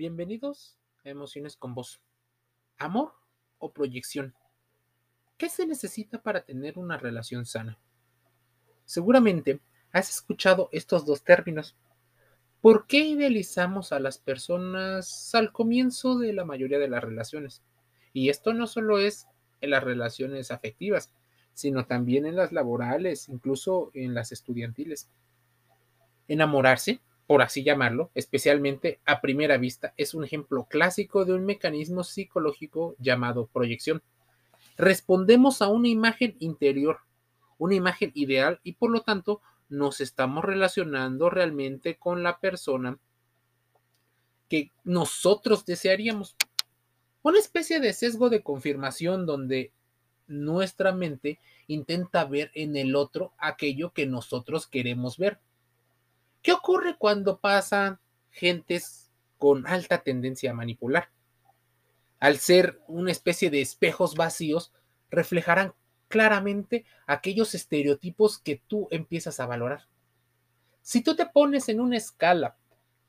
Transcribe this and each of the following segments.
Bienvenidos a Emociones con Vos. ¿Amor o proyección? ¿Qué se necesita para tener una relación sana? Seguramente has escuchado estos dos términos. ¿Por qué idealizamos a las personas al comienzo de la mayoría de las relaciones? Y esto no solo es en las relaciones afectivas, sino también en las laborales, incluso en las estudiantiles. Enamorarse por así llamarlo, especialmente a primera vista, es un ejemplo clásico de un mecanismo psicológico llamado proyección. Respondemos a una imagen interior, una imagen ideal y por lo tanto nos estamos relacionando realmente con la persona que nosotros desearíamos. Una especie de sesgo de confirmación donde nuestra mente intenta ver en el otro aquello que nosotros queremos ver. ¿Qué ocurre cuando pasan gentes con alta tendencia a manipular? Al ser una especie de espejos vacíos, reflejarán claramente aquellos estereotipos que tú empiezas a valorar. Si tú te pones en una escala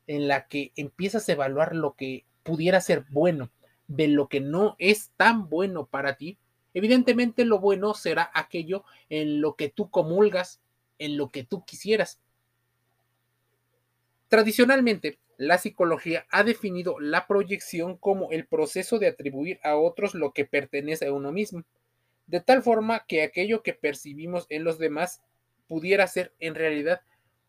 en la que empiezas a evaluar lo que pudiera ser bueno de lo que no es tan bueno para ti, evidentemente lo bueno será aquello en lo que tú comulgas, en lo que tú quisieras. Tradicionalmente, la psicología ha definido la proyección como el proceso de atribuir a otros lo que pertenece a uno mismo, de tal forma que aquello que percibimos en los demás pudiera ser en realidad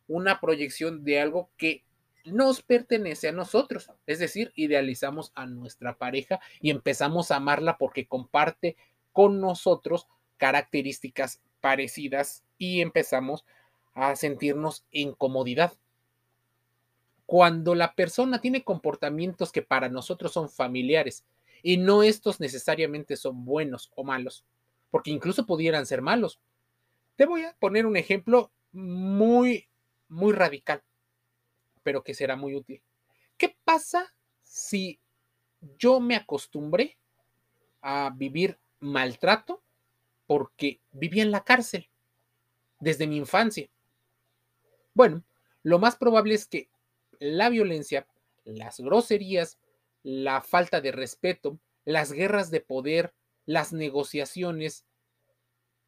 una proyección de algo que nos pertenece a nosotros, es decir, idealizamos a nuestra pareja y empezamos a amarla porque comparte con nosotros características parecidas y empezamos a sentirnos en comodidad cuando la persona tiene comportamientos que para nosotros son familiares y no estos necesariamente son buenos o malos, porque incluso pudieran ser malos. Te voy a poner un ejemplo muy, muy radical, pero que será muy útil. ¿Qué pasa si yo me acostumbré a vivir maltrato porque viví en la cárcel desde mi infancia? Bueno, lo más probable es que la violencia, las groserías, la falta de respeto, las guerras de poder, las negociaciones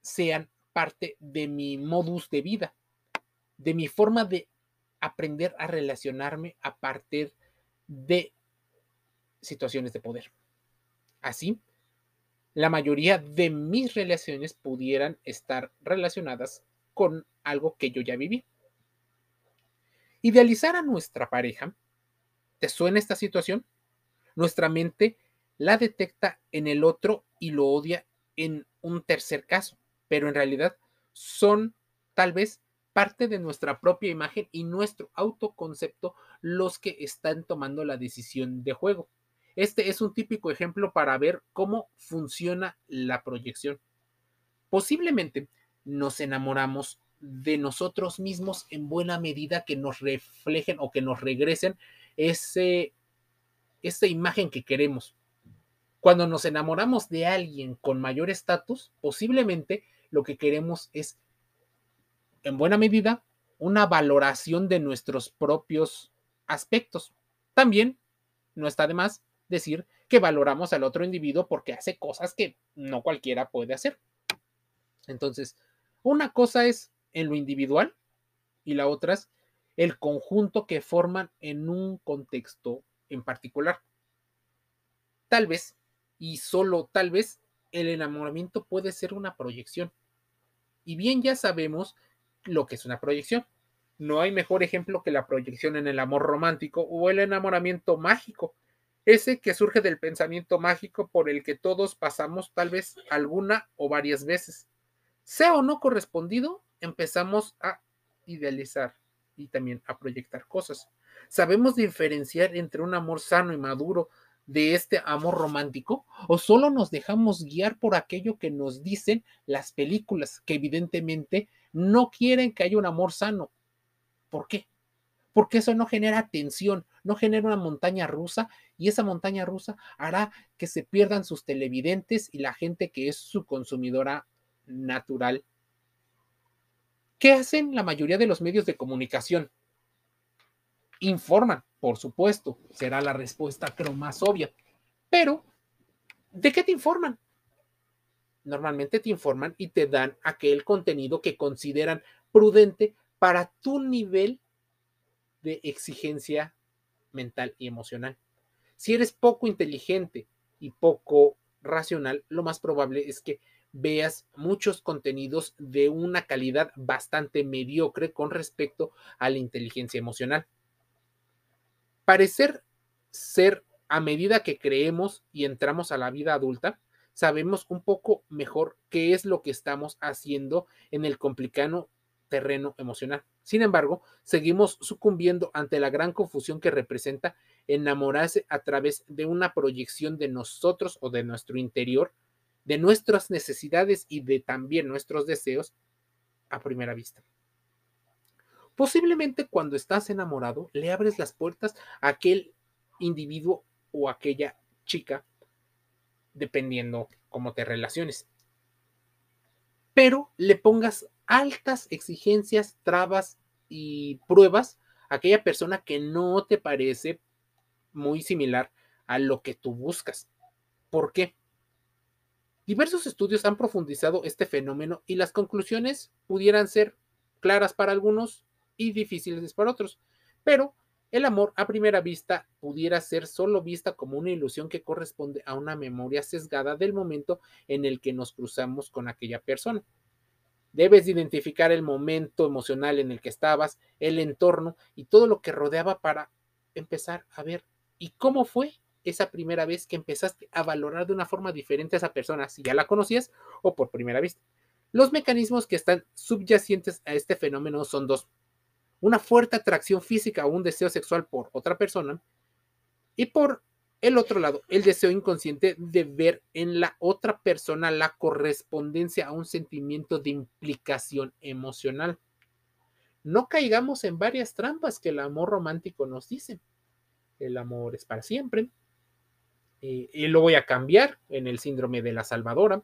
sean parte de mi modus de vida, de mi forma de aprender a relacionarme a partir de situaciones de poder. Así, la mayoría de mis relaciones pudieran estar relacionadas con algo que yo ya viví. Idealizar a nuestra pareja, ¿te suena esta situación? Nuestra mente la detecta en el otro y lo odia en un tercer caso, pero en realidad son tal vez parte de nuestra propia imagen y nuestro autoconcepto los que están tomando la decisión de juego. Este es un típico ejemplo para ver cómo funciona la proyección. Posiblemente nos enamoramos de nosotros mismos en buena medida que nos reflejen o que nos regresen ese, esa imagen que queremos. Cuando nos enamoramos de alguien con mayor estatus, posiblemente lo que queremos es, en buena medida, una valoración de nuestros propios aspectos. También no está de más decir que valoramos al otro individuo porque hace cosas que no cualquiera puede hacer. Entonces, una cosa es en lo individual y la otra es el conjunto que forman en un contexto en particular. Tal vez, y solo tal vez, el enamoramiento puede ser una proyección. Y bien ya sabemos lo que es una proyección. No hay mejor ejemplo que la proyección en el amor romántico o el enamoramiento mágico, ese que surge del pensamiento mágico por el que todos pasamos tal vez alguna o varias veces. Sea o no correspondido, empezamos a idealizar y también a proyectar cosas. ¿Sabemos diferenciar entre un amor sano y maduro de este amor romántico o solo nos dejamos guiar por aquello que nos dicen las películas que evidentemente no quieren que haya un amor sano? ¿Por qué? Porque eso no genera tensión, no genera una montaña rusa y esa montaña rusa hará que se pierdan sus televidentes y la gente que es su consumidora natural ¿Qué hacen la mayoría de los medios de comunicación? informan, por supuesto, será la respuesta creo más obvia. Pero, ¿de qué te informan? Normalmente te informan y te dan aquel contenido que consideran prudente para tu nivel de exigencia mental y emocional. Si eres poco inteligente y poco racional, lo más probable es que veas muchos contenidos de una calidad bastante mediocre con respecto a la inteligencia emocional. Parecer ser a medida que creemos y entramos a la vida adulta, sabemos un poco mejor qué es lo que estamos haciendo en el complicado terreno emocional. Sin embargo, seguimos sucumbiendo ante la gran confusión que representa enamorarse a través de una proyección de nosotros o de nuestro interior, de nuestras necesidades y de también nuestros deseos a primera vista. Posiblemente cuando estás enamorado le abres las puertas a aquel individuo o aquella chica, dependiendo cómo te relaciones. Pero le pongas altas exigencias, trabas y pruebas a aquella persona que no te parece muy similar a lo que tú buscas. ¿Por qué? Diversos estudios han profundizado este fenómeno y las conclusiones pudieran ser claras para algunos y difíciles para otros, pero el amor a primera vista pudiera ser solo vista como una ilusión que corresponde a una memoria sesgada del momento en el que nos cruzamos con aquella persona. Debes identificar el momento emocional en el que estabas, el entorno y todo lo que rodeaba para empezar a ver y cómo fue esa primera vez que empezaste a valorar de una forma diferente a esa persona, si ya la conocías o por primera vez. Los mecanismos que están subyacentes a este fenómeno son dos. Una fuerte atracción física o un deseo sexual por otra persona y por el otro lado, el deseo inconsciente de ver en la otra persona la correspondencia a un sentimiento de implicación emocional. No caigamos en varias trampas que el amor romántico nos dice. El amor es para siempre. Y lo voy a cambiar en el síndrome de la salvadora,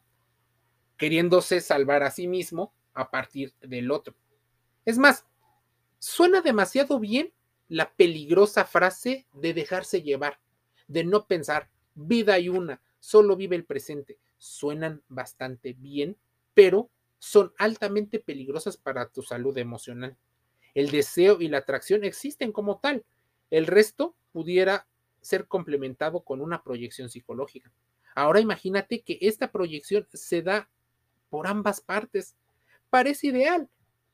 queriéndose salvar a sí mismo a partir del otro. Es más, suena demasiado bien la peligrosa frase de dejarse llevar de no pensar, vida hay una, solo vive el presente, suenan bastante bien, pero son altamente peligrosas para tu salud emocional. El deseo y la atracción existen como tal. El resto pudiera ser complementado con una proyección psicológica. Ahora imagínate que esta proyección se da por ambas partes. Parece ideal.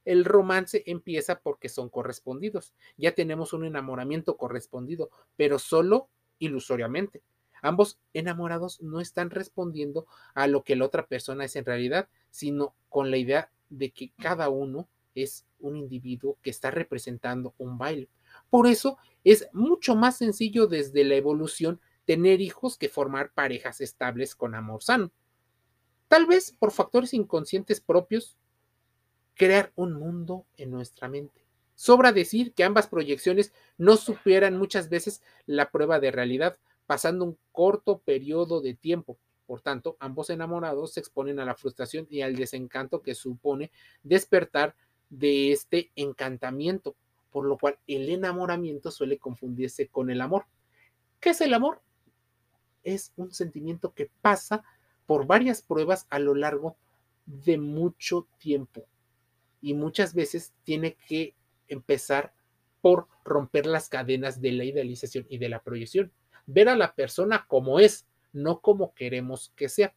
El romance empieza porque son correspondidos. Ya tenemos un enamoramiento correspondido, pero solo ilusoriamente. Ambos enamorados no están respondiendo a lo que la otra persona es en realidad, sino con la idea de que cada uno es un individuo que está representando un baile. Por eso es mucho más sencillo desde la evolución tener hijos que formar parejas estables con amor sano. Tal vez por factores inconscientes propios, crear un mundo en nuestra mente. Sobra decir que ambas proyecciones no superan muchas veces la prueba de realidad, pasando un corto periodo de tiempo. Por tanto, ambos enamorados se exponen a la frustración y al desencanto que supone despertar de este encantamiento, por lo cual el enamoramiento suele confundirse con el amor. ¿Qué es el amor? Es un sentimiento que pasa por varias pruebas a lo largo de mucho tiempo y muchas veces tiene que empezar por romper las cadenas de la idealización y de la proyección. Ver a la persona como es, no como queremos que sea.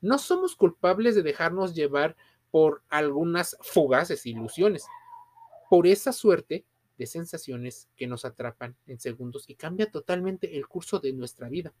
No somos culpables de dejarnos llevar por algunas fugaces ilusiones, por esa suerte de sensaciones que nos atrapan en segundos y cambia totalmente el curso de nuestra vida.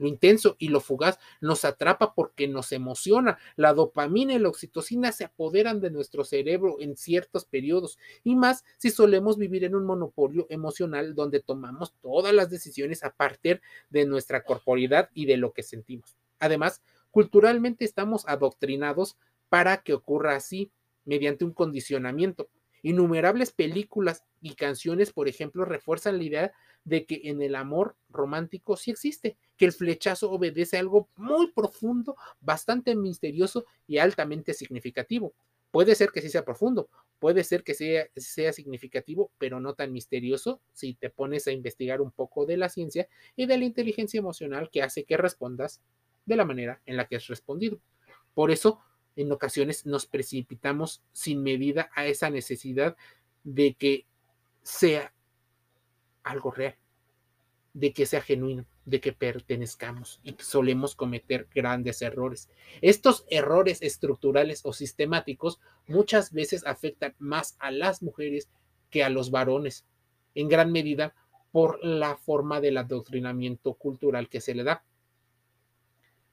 Lo intenso y lo fugaz nos atrapa porque nos emociona. La dopamina y la oxitocina se apoderan de nuestro cerebro en ciertos periodos y más si solemos vivir en un monopolio emocional donde tomamos todas las decisiones a partir de nuestra corporidad y de lo que sentimos. Además, culturalmente estamos adoctrinados para que ocurra así mediante un condicionamiento. Innumerables películas y canciones, por ejemplo, refuerzan la idea de que en el amor romántico sí existe, que el flechazo obedece a algo muy profundo, bastante misterioso y altamente significativo. Puede ser que sí sea profundo, puede ser que sea, significativo, pero no tan misterioso si te pones a investigar un poco de la ciencia y de la inteligencia emocional que hace que respondas de la manera en la que has respondido. Por eso, en ocasiones nos precipitamos sin medida a esa necesidad de que sea algo real, de que sea genuino, de que pertenezcamos y solemos cometer grandes errores. Estos errores estructurales o sistemáticos muchas veces afectan más a las mujeres que a los varones, en gran medida por la forma del adoctrinamiento cultural que se le da.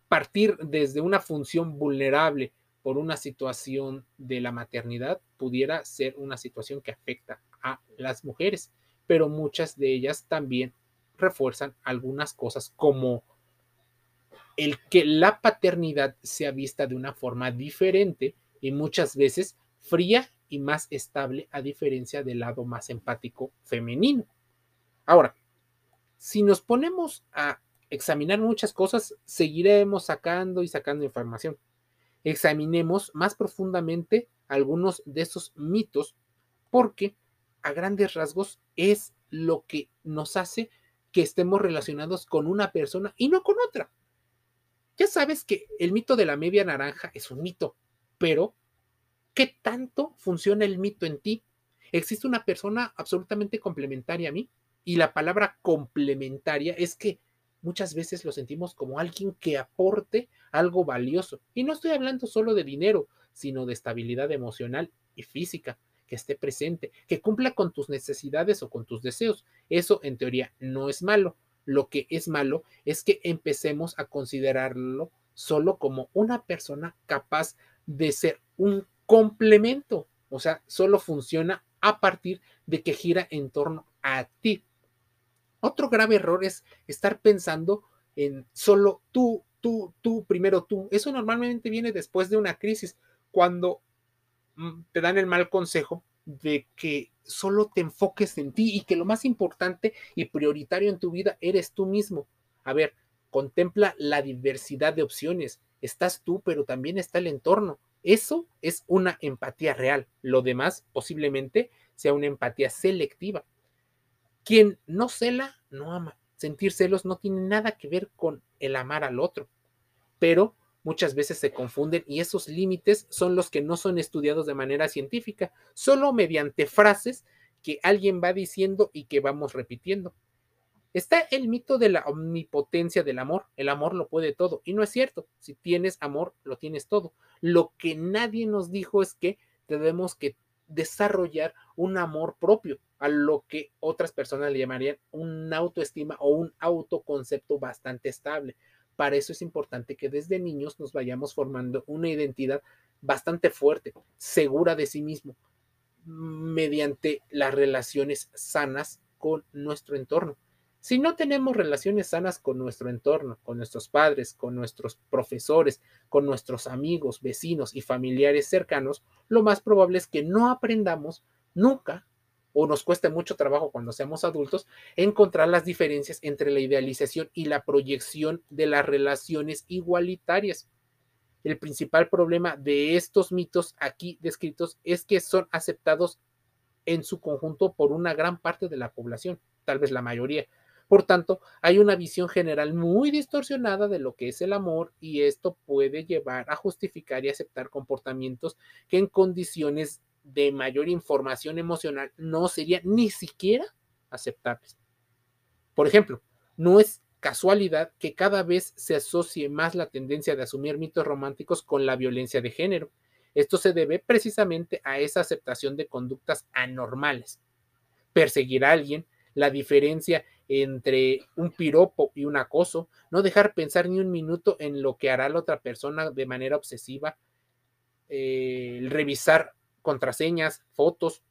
Partir desde una función vulnerable por una situación de la maternidad pudiera ser una situación que afecta a las mujeres, pero muchas de ellas también refuerzan algunas cosas como el que la paternidad sea vista de una forma diferente y muchas veces fría y más estable a diferencia del lado más empático femenino. Ahora, si nos ponemos a examinar muchas cosas, seguiremos sacando y sacando información. Examinemos más profundamente algunos de esos mitos porque a grandes rasgos es lo que nos hace que estemos relacionados con una persona y no con otra. Ya sabes que el mito de la media naranja es un mito, pero ¿qué tanto funciona el mito en ti? Existe una persona absolutamente complementaria a mí y la palabra complementaria es que muchas veces lo sentimos como alguien que aporte algo valioso. Y no estoy hablando solo de dinero, sino de estabilidad emocional y física que esté presente, que cumpla con tus necesidades o con tus deseos. Eso en teoría no es malo. Lo que es malo es que empecemos a considerarlo solo como una persona capaz de ser un complemento. O sea, solo funciona a partir de que gira en torno a ti. Otro grave error es estar pensando en solo tú, tú, tú, primero tú. Eso normalmente viene después de una crisis, cuando Mm, te dan el mal consejo de que solo te enfoques en ti y que lo más importante y prioritario en tu vida eres tú mismo. A ver, contempla la diversidad de opciones. Estás tú, pero también está el entorno. Eso es una empatía real. Lo demás posiblemente sea una empatía selectiva. Quien no cela, no ama. Sentir celos no tiene nada que ver con el amar al otro. Pero muchas veces se confunden y esos límites son los que no son estudiados de manera científica, solo mediante frases que alguien va diciendo y que vamos repitiendo. Está el mito de la omnipotencia del amor. El amor lo puede todo. Y no es cierto. Si tienes amor, lo tienes todo. Lo que nadie nos dijo es que tenemos que desarrollar un amor propio, a lo que otras personas le llamarían una autoestima o un autoconcepto bastante estable. Para eso es importante que desde niños nos vayamos formando una identidad bastante fuerte, segura de sí mismo, mediante las relaciones sanas con nuestro entorno. Si no tenemos relaciones sanas con nuestro entorno, con nuestros padres, con nuestros profesores, con nuestros amigos, vecinos y familiares cercanos, lo más probable es que no aprendamos nunca o nos cueste mucho trabajo cuando seamos adultos encontrar las diferencias entre la idealización y la proyección de las relaciones igualitarias. El principal problema de estos mitos aquí descritos es que son aceptados en su conjunto por una gran parte de la población, tal vez la mayoría. Por tanto, hay una visión general muy distorsionada de lo que es el amor y esto puede llevar a justificar y aceptar comportamientos que en condiciones de mayor información emocional no sería ni siquiera aceptables. Por ejemplo, no es casualidad que cada vez se asocie más la tendencia de asumir mitos románticos con la violencia de género. Esto se debe precisamente a esa aceptación de conductas anormales. Perseguir a alguien, la diferencia entre un piropo y un acoso, no dejar pensar ni un minuto en lo que hará la otra persona de manera obsesiva, eh, revisar contraseñas, fotos.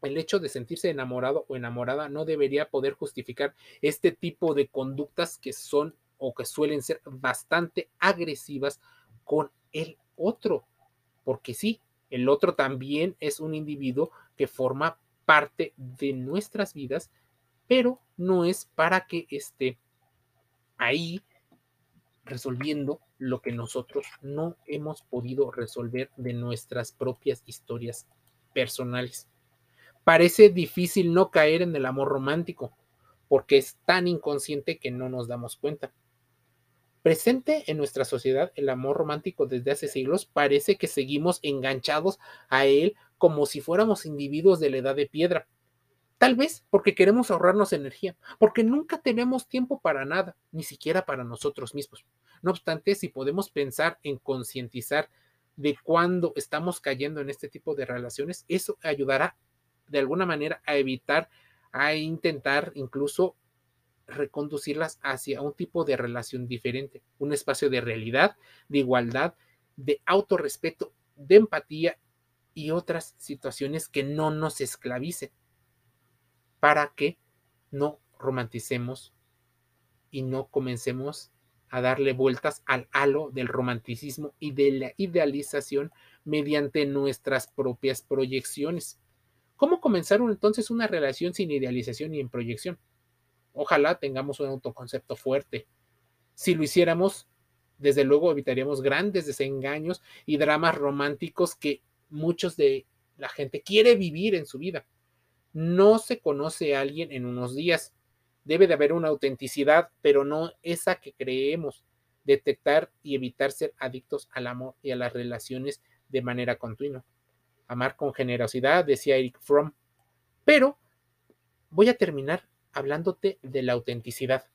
El hecho de sentirse enamorado o enamorada no debería poder justificar este tipo de conductas que son o que suelen ser bastante agresivas con el otro. Porque sí, el otro también es un individuo que forma parte de nuestras vidas, pero no es para que esté ahí resolviendo lo que nosotros no hemos podido resolver de nuestras propias historias personales. Parece difícil no caer en el amor romántico, porque es tan inconsciente que no nos damos cuenta. Presente en nuestra sociedad, el amor romántico desde hace siglos parece que seguimos enganchados a él como si fuéramos individuos de la edad de piedra. Tal vez porque queremos ahorrarnos energía, porque nunca tenemos tiempo para nada, ni siquiera para nosotros mismos. No obstante, si podemos pensar en concientizar de cuándo estamos cayendo en este tipo de relaciones, eso ayudará de alguna manera a evitar, a intentar incluso reconducirlas hacia un tipo de relación diferente, un espacio de realidad, de igualdad, de autorrespeto, de empatía y otras situaciones que no nos esclavicen para que no romanticemos y no comencemos a darle vueltas al halo del romanticismo y de la idealización mediante nuestras propias proyecciones. ¿Cómo comenzar entonces una relación sin idealización y en proyección? Ojalá tengamos un autoconcepto fuerte. Si lo hiciéramos, desde luego evitaríamos grandes desengaños y dramas románticos que muchos de la gente quiere vivir en su vida. No se conoce a alguien en unos días. Debe de haber una autenticidad, pero no esa que creemos. Detectar y evitar ser adictos al amor y a las relaciones de manera continua. Amar con generosidad, decía Eric Fromm. Pero voy a terminar hablándote de la autenticidad.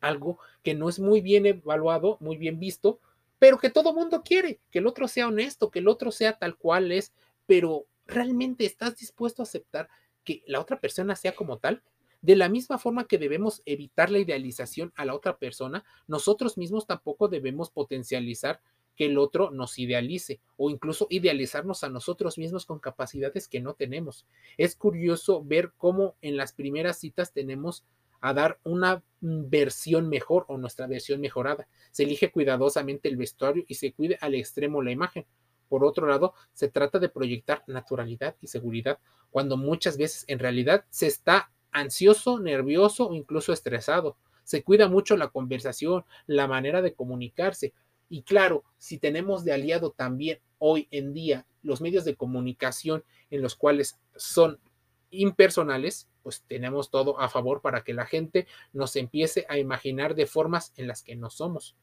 Algo que no es muy bien evaluado, muy bien visto, pero que todo mundo quiere, que el otro sea honesto, que el otro sea tal cual es, pero ¿realmente estás dispuesto a aceptar que la otra persona sea como tal? De la misma forma que debemos evitar la idealización a la otra persona, nosotros mismos tampoco debemos potencializar que el otro nos idealice o incluso idealizarnos a nosotros mismos con capacidades que no tenemos. Es curioso ver cómo en las primeras citas tenemos a dar una versión mejor o nuestra versión mejorada. Se elige cuidadosamente el vestuario y se cuide al extremo la imagen. Por otro lado, se trata de proyectar naturalidad y seguridad, cuando muchas veces en realidad se está ansioso, nervioso o incluso estresado. Se cuida mucho la conversación, la manera de comunicarse, y claro, si tenemos de aliado también hoy en día los medios de comunicación en los cuales son impersonales, pues tenemos todo a favor para que la gente nos empiece a imaginar de formas en las que no somos.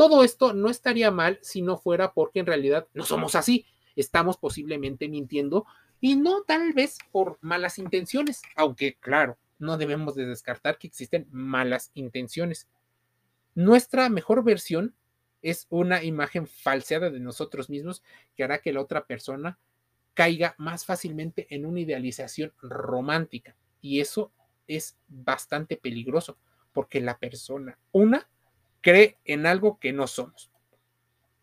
Todo esto no estaría mal si no fuera porque en realidad no somos así. Estamos posiblemente mintiendo y no tal vez por malas intenciones, aunque claro, no debemos de descartar que existen malas intenciones. Nuestra mejor versión es una imagen falseada de nosotros mismos que hará que la otra persona caiga más fácilmente en una idealización romántica. Y eso es bastante peligroso porque la persona, una, cree en algo que no somos.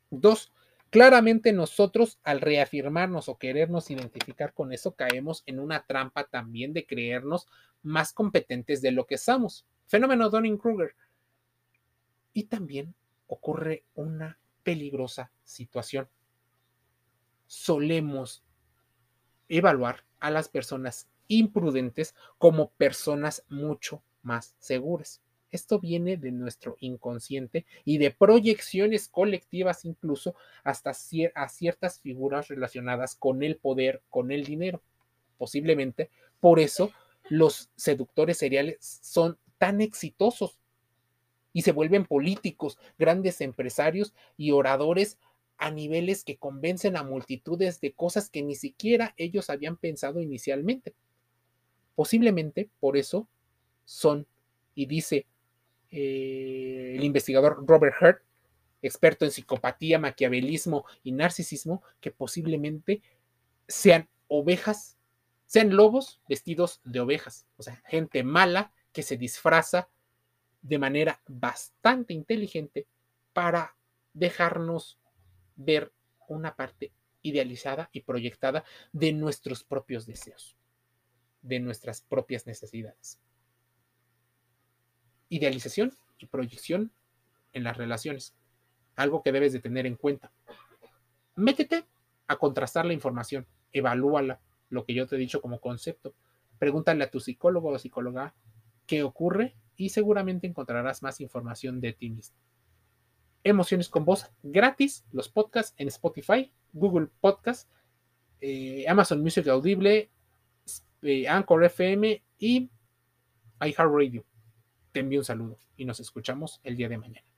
Dos, claramente nosotros al reafirmarnos o querernos identificar con eso caemos en una trampa también de creernos más competentes de lo que somos. Fenómeno Donning-Kruger. Y también ocurre una peligrosa situación. Solemos evaluar a las personas imprudentes como personas mucho más seguras. Esto viene de nuestro inconsciente y de proyecciones colectivas incluso hasta a ciertas figuras relacionadas con el poder, con el dinero. Posiblemente por eso los seductores seriales son tan exitosos y se vuelven políticos, grandes empresarios y oradores a niveles que convencen a multitudes de cosas que ni siquiera ellos habían pensado inicialmente. Posiblemente por eso son, y dice eh, el investigador Robert Hurt, experto en psicopatía, maquiavelismo y narcisismo, que posiblemente sean ovejas, sean lobos vestidos de ovejas, o sea, gente mala que se disfraza de manera bastante inteligente para dejarnos ver una parte idealizada y proyectada de nuestros propios deseos, de nuestras propias necesidades. Idealización y proyección en las relaciones, algo que debes de tener en cuenta. Métete a contrastar la información, evalúala, lo que yo te he dicho como concepto. Pregúntale a tu psicólogo o psicóloga qué ocurre y seguramente encontrarás más información de ti mismo. Emociones con Voz gratis, los podcasts en Spotify, Google Podcast, eh, Amazon Music Audible, eh, Anchor FM y iHeartRadio. Te envío un saludo y nos escuchamos el día de mañana.